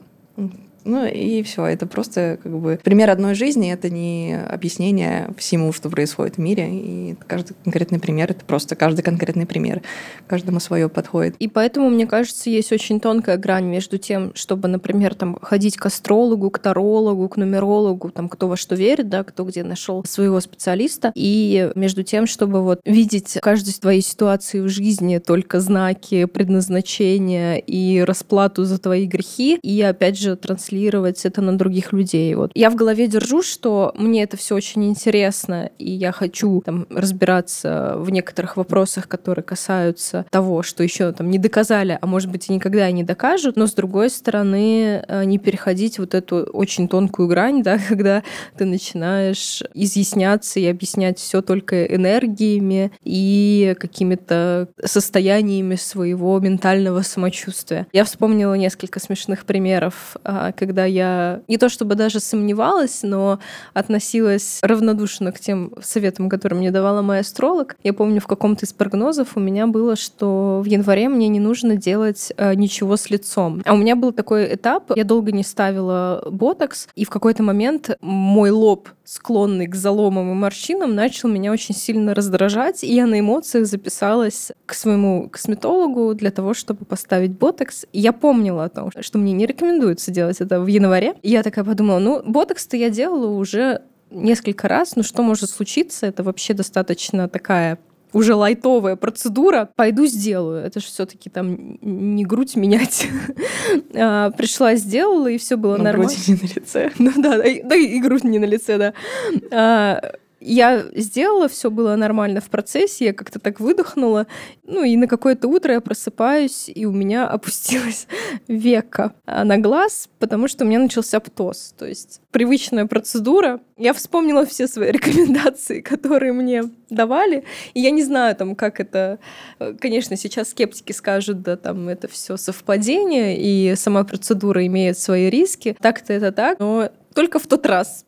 Ну и все, это просто как бы пример одной жизни, это не объяснение всему, что происходит в мире. И каждый конкретный пример, это просто каждый конкретный пример. Каждому свое подходит. И поэтому, мне кажется, есть очень тонкая грань между тем, чтобы, например, там ходить к астрологу, к тарологу, к нумерологу, там кто во что верит, да, кто где нашел своего специалиста, и между тем, чтобы вот видеть в каждой твоей ситуации в жизни только знаки предназначения и расплату за твои грехи, и опять же транслировать транслировать это на других людей. Вот. Я в голове держу, что мне это все очень интересно, и я хочу там, разбираться в некоторых вопросах, которые касаются того, что еще там не доказали, а может быть и никогда и не докажут, но с другой стороны э, не переходить вот эту очень тонкую грань, [laughs] да, когда ты начинаешь изъясняться и объяснять все только энергиями и какими-то состояниями своего ментального самочувствия. Я вспомнила несколько смешных примеров, а, когда я не то чтобы даже сомневалась, но относилась равнодушно к тем советам, которые мне давала моя астролог. Я помню, в каком-то из прогнозов у меня было, что в январе мне не нужно делать а, ничего с лицом. А у меня был такой этап, я долго не ставила ботокс, и в какой-то момент мой лоб, склонный к заломам и морщинам, начал меня очень сильно раздражать, и я на эмоциях записалась к своему косметологу для того, чтобы поставить ботокс. И я помнила о том, что мне не рекомендуется делать это в январе. И я такая подумала, ну, ботокс-то я делала уже несколько раз, ну что может случиться? Это вообще достаточно такая уже лайтовая процедура, пойду сделаю. Это же все-таки там не грудь менять. [laughs] а, пришла, сделала, и все было Но нормально. Грудь не на лице. [laughs] Ну да, да, и, да, и грудь не на лице, да. А, я сделала, все было нормально в процессе, я как-то так выдохнула. Ну и на какое-то утро я просыпаюсь, и у меня [laughs] опустилась века на глаз, потому что у меня начался птоз. То есть привычная процедура. Я вспомнила все свои [laughs] рекомендации, которые мне давали. И я не знаю, там, как это... Конечно, сейчас скептики скажут, да, там, это все совпадение, и сама процедура имеет свои риски. Так-то это так, но только в тот раз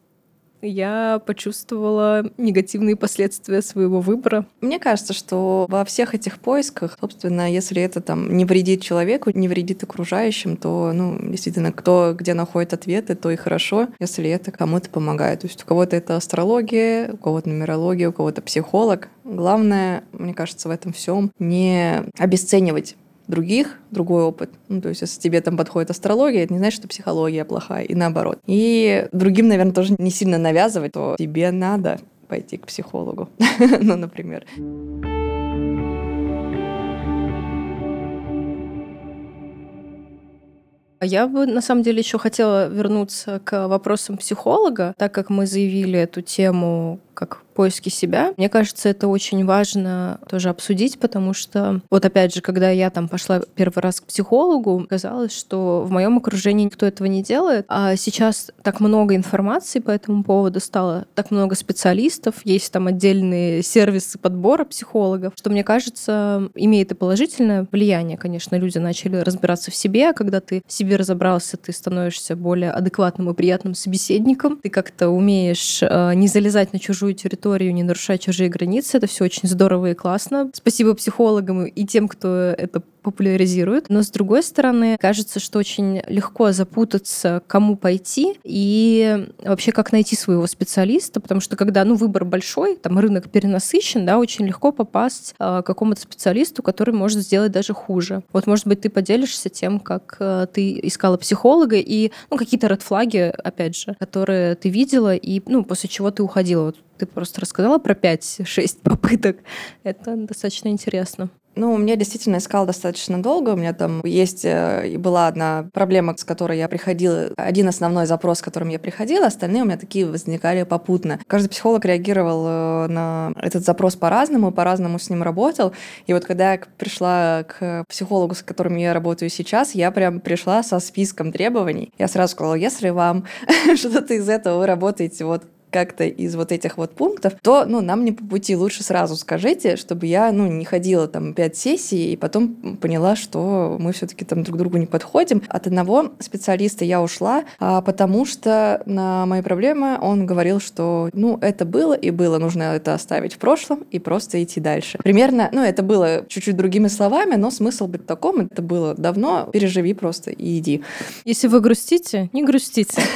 я почувствовала негативные последствия своего выбора. Мне кажется, что во всех этих поисках, собственно, если это там не вредит человеку, не вредит окружающим, то, ну, действительно, кто где находит ответы, то и хорошо, если это кому-то помогает. То есть у кого-то это астрология, у кого-то нумерология, у кого-то психолог. Главное, мне кажется, в этом всем не обесценивать других, другой опыт. Ну, то есть, если тебе там подходит астрология, это не значит, что психология плохая, и наоборот. И другим, наверное, тоже не сильно навязывать, то тебе надо пойти к психологу, [laughs] ну, например. Я бы, на самом деле, еще хотела вернуться к вопросам психолога, так как мы заявили эту тему как поиски себя. Мне кажется, это очень важно тоже обсудить, потому что вот опять же, когда я там пошла первый раз к психологу, казалось, что в моем окружении никто этого не делает, а сейчас так много информации по этому поводу стало, так много специалистов, есть там отдельные сервисы подбора психологов, что мне кажется, имеет и положительное влияние, конечно, люди начали разбираться в себе, а когда ты в себе разобрался, ты становишься более адекватным и приятным собеседником, ты как-то умеешь э, не залезать на чужую чужую территорию, не нарушать чужие границы. Это все очень здорово и классно. Спасибо психологам и тем, кто это популяризирует. Но с другой стороны, кажется, что очень легко запутаться, кому пойти и вообще как найти своего специалиста, потому что когда ну, выбор большой, там рынок перенасыщен, да, очень легко попасть э, к какому-то специалисту, который может сделать даже хуже. Вот, может быть, ты поделишься тем, как э, ты искала психолога и ну, какие-то редфлаги, опять же, которые ты видела, и ну, после чего ты уходила. Вот ты просто рассказала про 5-6 попыток. Это достаточно интересно. Ну, меня действительно искал достаточно долго. У меня там есть э, и была одна проблема, с которой я приходила. Один основной запрос, с которым я приходила, остальные у меня такие возникали попутно. Каждый психолог реагировал э, на этот запрос по-разному, по-разному с ним работал. И вот когда я пришла к психологу, с которым я работаю сейчас, я прям пришла со списком требований. Я сразу сказала, если вам [laughs] что-то из этого вы работаете вот как-то из вот этих вот пунктов, то, ну, нам не по пути. Лучше сразу скажите, чтобы я, ну, не ходила там пять сессий и потом поняла, что мы все-таки там друг другу не подходим. От одного специалиста я ушла, а, потому что на мои проблемы он говорил, что, ну, это было и было, нужно это оставить в прошлом и просто идти дальше. Примерно, ну, это было чуть-чуть другими словами, но смысл быть таком, это было давно, переживи просто и иди. Если вы грустите, не грустите. [laughs]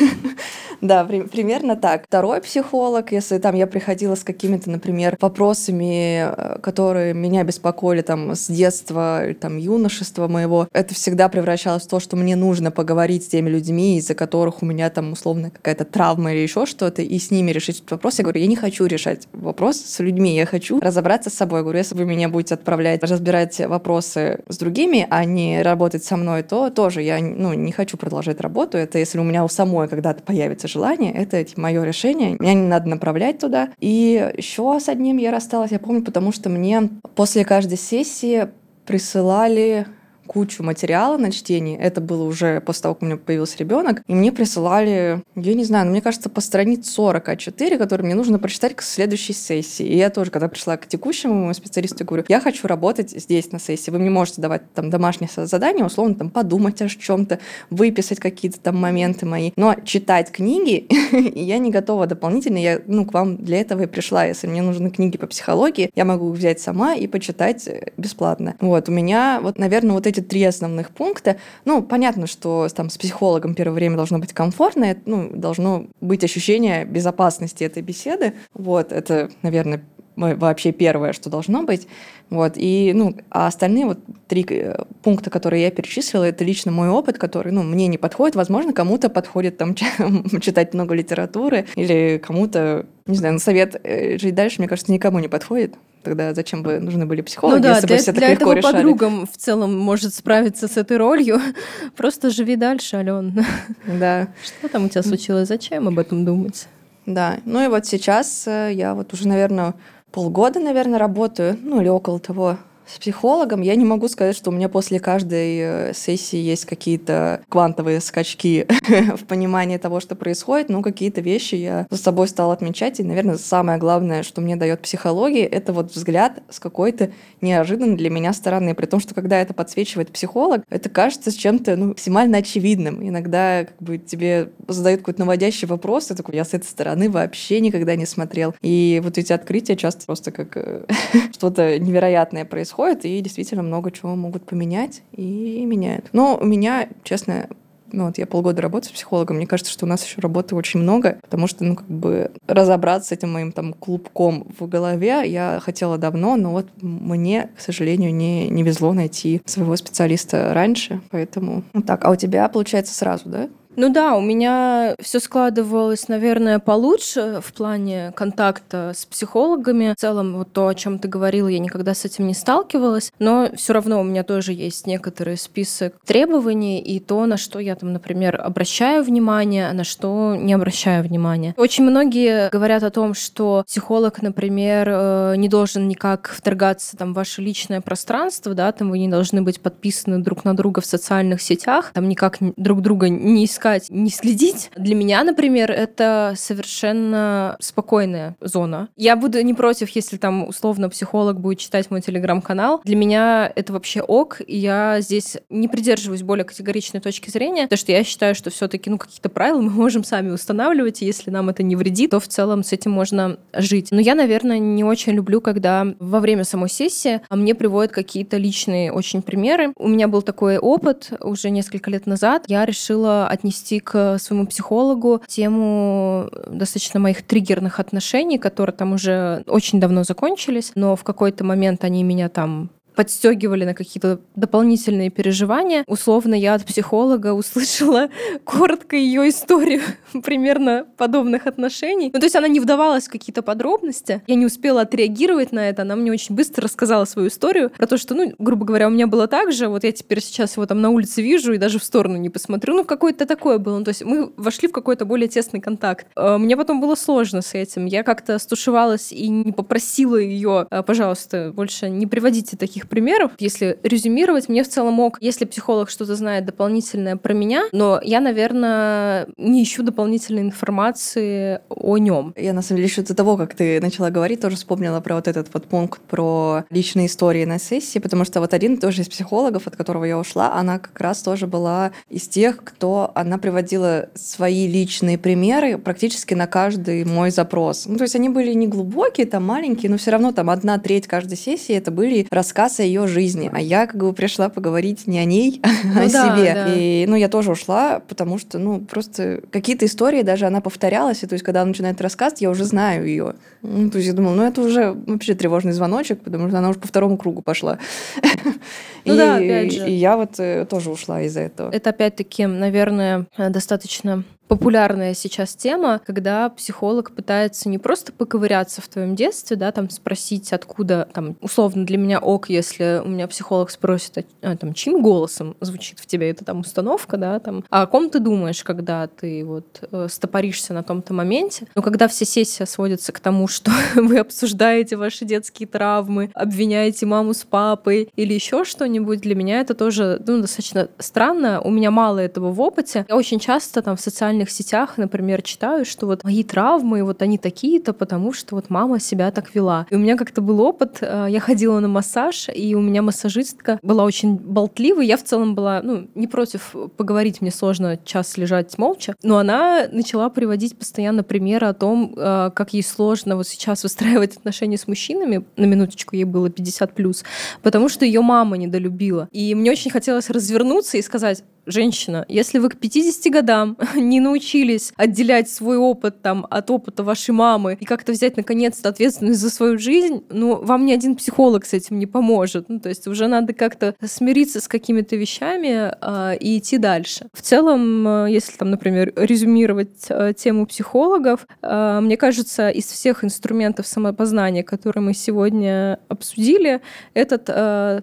Да, примерно так. Второй психолог, если там я приходила с какими-то, например, вопросами, э, которые меня беспокоили там с детства, там юношества моего, это всегда превращалось в то, что мне нужно поговорить с теми людьми, из-за которых у меня там условно какая-то травма или еще что-то, и с ними решить этот вопрос. Я говорю, я не хочу решать вопрос с людьми, я хочу разобраться с собой. Я говорю, если вы меня будете отправлять разбирать вопросы с другими, а не работать со мной, то тоже я ну, не хочу продолжать работу. Это если у меня у самой когда-то появится желание, это типа, мое решение. Меня не надо направлять туда. И еще с одним я рассталась, я помню, потому что мне после каждой сессии присылали кучу материала на чтение. Это было уже после того, как у меня появился ребенок. И мне присылали, я не знаю, но мне кажется, по страниц 40 А4, которые мне нужно прочитать к следующей сессии. И я тоже, когда пришла к текущему специалисту, говорю, я хочу работать здесь на сессии. Вы мне можете давать там домашнее задание, условно там подумать о чем-то, выписать какие-то там моменты мои. Но читать книги [laughs] я не готова дополнительно. Я, ну, к вам для этого и пришла. Если мне нужны книги по психологии, я могу взять сама и почитать э, бесплатно. Вот, у меня вот, наверное, вот эти эти три основных пункта. Ну, понятно, что там с психологом первое время должно быть комфортно, ну, должно быть ощущение безопасности этой беседы. Вот, это, наверное, вообще первое, что должно быть. Вот. И, ну, а остальные вот три э, пункта, которые я перечислила, это лично мой опыт, который, ну, мне не подходит. Возможно, кому-то подходит там [laughs] читать много литературы или кому-то, не знаю, на совет э, жить дальше, мне кажется, никому не подходит. Тогда зачем бы нужны были психологи, ну да, если для, бы все для так легко решали? подругам в целом может справиться с этой ролью. [laughs] Просто живи дальше, Ален. [laughs] Да. Что там у тебя случилось? Зачем об этом думать? Да, ну и вот сейчас э, я вот уже, наверное, полгода, наверное, работаю, ну или около того с психологом. Я не могу сказать, что у меня после каждой э, сессии есть какие-то квантовые скачки [laughs] в понимании того, что происходит, но какие-то вещи я за собой стала отмечать. И, наверное, самое главное, что мне дает психология, это вот взгляд с какой-то неожиданной для меня стороны. При том, что когда это подсвечивает психолог, это кажется чем-то ну, максимально очевидным. Иногда как бы тебе задают какой-то наводящий вопрос, и такой, я с этой стороны вообще никогда не смотрел. И вот эти открытия часто просто как э, [laughs] что-то невероятное происходит происходит, и действительно много чего могут поменять и меняют. Но у меня, честно, ну вот я полгода работаю с психологом, мне кажется, что у нас еще работы очень много, потому что, ну, как бы разобраться с этим моим там клубком в голове я хотела давно, но вот мне, к сожалению, не, не везло найти своего специалиста раньше, поэтому вот так. А у тебя, получается, сразу, да? Ну да, у меня все складывалось, наверное, получше в плане контакта с психологами. В целом, вот то, о чем ты говорила, я никогда с этим не сталкивалась, но все равно у меня тоже есть некоторый список требований и то, на что я там, например, обращаю внимание, а на что не обращаю внимания. Очень многие говорят о том, что психолог, например, э, не должен никак вторгаться там в ваше личное пространство, да, там вы не должны быть подписаны друг на друга в социальных сетях, там никак друг друга не искать искать, не следить. Для меня, например, это совершенно спокойная зона. Я буду не против, если там условно психолог будет читать мой телеграм-канал. Для меня это вообще ок, и я здесь не придерживаюсь более категоричной точки зрения, потому что я считаю, что все-таки ну какие-то правила мы [laughs] можем сами устанавливать, и если нам это не вредит, то в целом с этим можно жить. Но я, наверное, не очень люблю, когда во время самой сессии а мне приводят какие-то личные очень примеры. У меня был такой опыт уже несколько лет назад. Я решила отнести отнести к своему психологу тему достаточно моих триггерных отношений, которые там уже очень давно закончились, но в какой-то момент они меня там подстегивали на какие-то дополнительные переживания. Условно, я от психолога услышала [laughs] коротко ее историю [laughs] примерно подобных отношений. Ну, то есть она не вдавалась в какие-то подробности. Я не успела отреагировать на это. Она мне очень быстро рассказала свою историю про то, что, ну, грубо говоря, у меня было так же. Вот я теперь сейчас его там на улице вижу и даже в сторону не посмотрю. Ну, какое-то такое было. Ну, то есть мы вошли в какой-то более тесный контакт. А, мне потом было сложно с этим. Я как-то стушевалась и не попросила ее, «А, пожалуйста, больше не приводите таких таких примеров. Если резюмировать, мне в целом ок, если психолог что-то знает дополнительное про меня, но я, наверное, не ищу дополнительной информации о нем. Я, на самом деле, еще до того, как ты начала говорить, тоже вспомнила про вот этот вот пункт про личные истории на сессии, потому что вот один тоже из психологов, от которого я ушла, она как раз тоже была из тех, кто она приводила свои личные примеры практически на каждый мой запрос. Ну, то есть они были не глубокие, там маленькие, но все равно там одна треть каждой сессии это были рассказ о ее жизни. А я как бы пришла поговорить не о ней, [laughs] а Ну о да, себе. да. И, ну, я тоже ушла, потому что, ну, просто какие-то истории даже она повторялась, и то есть, когда она начинает рассказывать, я уже знаю ее. Ну, то есть я думала, ну, это уже вообще тревожный звоночек, потому что она уже по второму кругу пошла. [laughs] Ну и, да, опять же. И я вот э, тоже ушла из-за этого. Это опять-таки, наверное, э, достаточно популярная сейчас тема, когда психолог пытается не просто поковыряться в твоем детстве, да, там спросить, откуда, там, условно для меня ок, если у меня психолог спросит, а, а, там, чьим голосом звучит в тебе эта там установка, да, там, а о ком ты думаешь, когда ты вот э, стопоришься на том-то моменте. Но когда вся сессия сводится к тому, что [laughs] вы обсуждаете ваши детские травмы, обвиняете маму с папой или еще что-нибудь, для меня это тоже ну, достаточно странно. У меня мало этого в опыте. Я очень часто там в социальных сетях, например, читаю, что вот мои травмы, вот они такие-то, потому что вот мама себя так вела. И у меня как-то был опыт, э, я ходила на массаж, и у меня массажистка была очень болтливой. Я в целом была, ну, не против поговорить, мне сложно час лежать молча, но она начала приводить постоянно примеры о том, э, как ей сложно вот сейчас выстраивать отношения с мужчинами. На минуточку ей было 50 плюс, потому что ее мама недолюбила. И мне очень хотелось развернуться и сказать, женщина, если вы к 50 годам [laughs] не научились отделять свой опыт там от опыта вашей мамы и как-то взять наконец-то ответственность за свою жизнь, ну, вам ни один психолог с этим не поможет. Ну, то есть уже надо как-то смириться с какими-то вещами э, и идти дальше. В целом, э, если там, например, резюмировать э, тему психологов, э, мне кажется, из всех инструментов самопознания, которые мы сегодня обсудили, этот э,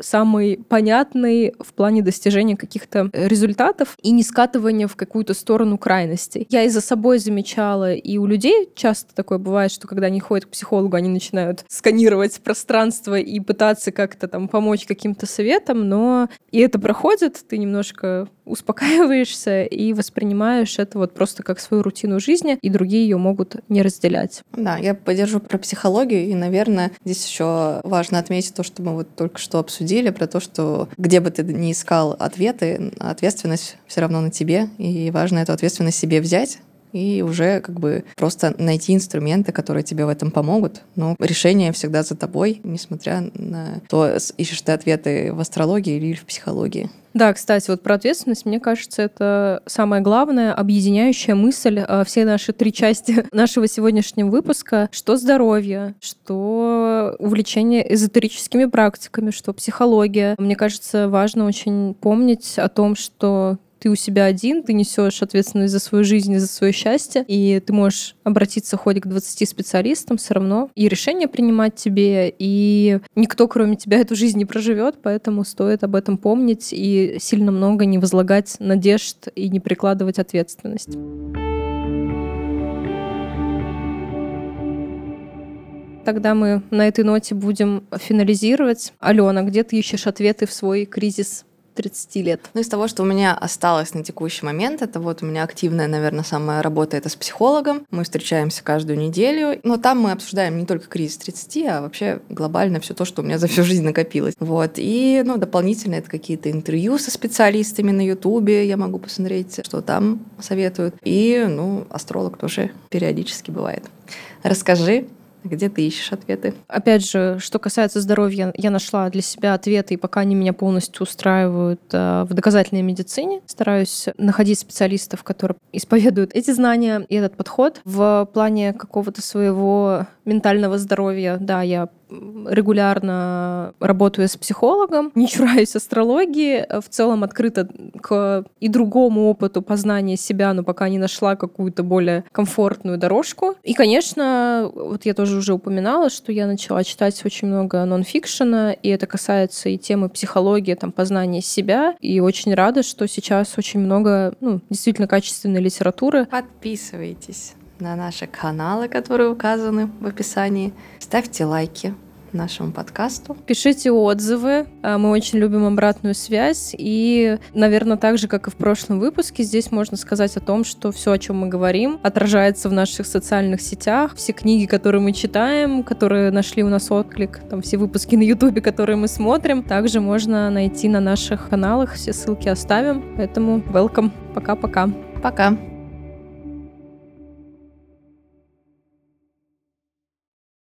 самый понятный в плане достижения каких-то результатов и не скатывания в какую-то сторону крайности. Я и за собой замечала, и у людей часто такое бывает, что когда они ходят к психологу, они начинают сканировать пространство и пытаться как-то там помочь каким-то советам, но и это проходит, ты немножко успокаиваешься и воспринимаешь это вот просто как свою рутину жизни, и другие ее могут не разделять. Да, я поддержу про психологию, и, наверное, здесь еще важно отметить то, что мы вот только что обсудили, про то, что где бы ты ни искал ответы, ответственность все равно на тебе, и важно эту ответственность себе взять, и уже как бы просто найти инструменты, которые тебе в этом помогут. Но решение всегда за тобой, несмотря на то, ищешь ты ответы в астрологии или в психологии. Да, кстати, вот про ответственность, мне кажется, это самая главная объединяющая мысль э, все наши три части [laughs] нашего сегодняшнего выпуска, что здоровье, что увлечение эзотерическими практиками, что психология. Мне кажется, важно очень помнить о том, что ты у себя один, ты несешь ответственность за свою жизнь и за свое счастье, и ты можешь обратиться хоть к 20 специалистам все равно, и решения принимать тебе, и никто, кроме тебя, эту жизнь не проживет, поэтому стоит об этом помнить и сильно много не возлагать надежд и не прикладывать ответственность. Тогда мы на этой ноте будем финализировать. Алена, где ты ищешь ответы в свой кризис 30 лет. Ну, из того, что у меня осталось на текущий момент, это вот у меня активная, наверное, самая работа это с психологом. Мы встречаемся каждую неделю, но там мы обсуждаем не только кризис 30, а вообще глобально все то, что у меня за всю жизнь накопилось. Вот. И, ну, дополнительно это какие-то интервью со специалистами на Ютубе, я могу посмотреть, что там советуют. И, ну, астролог тоже периодически бывает. Расскажи, где ты ищешь ответы? Опять же, что касается здоровья, я нашла для себя ответы, и пока они меня полностью устраивают э, в доказательной медицине. Стараюсь находить специалистов, которые исповедуют эти знания и этот подход. В плане какого-то своего ментального здоровья, да, я регулярно работаю с психологом, не чураюсь астрологии, в целом открыта к и другому опыту познания себя, но пока не нашла какую-то более комфортную дорожку. И, конечно, вот я тоже уже упоминала, что я начала читать очень много нонфикшена, и это касается и темы психологии, там, познания себя, и очень рада, что сейчас очень много, ну, действительно качественной литературы. Подписывайтесь на наши каналы, которые указаны в описании. Ставьте лайки нашему подкасту. Пишите отзывы. А, мы очень любим обратную связь. И, наверное, так же, как и в прошлом выпуске, здесь можно сказать о том, что все, о чем мы говорим, отражается в наших социальных сетях. Все книги, которые мы читаем, которые нашли у нас отклик, там все выпуски на Ютубе, которые мы смотрим, также можно найти на наших каналах. Все ссылки оставим. Поэтому welcome. Пока-пока. Пока. -пока. Пока.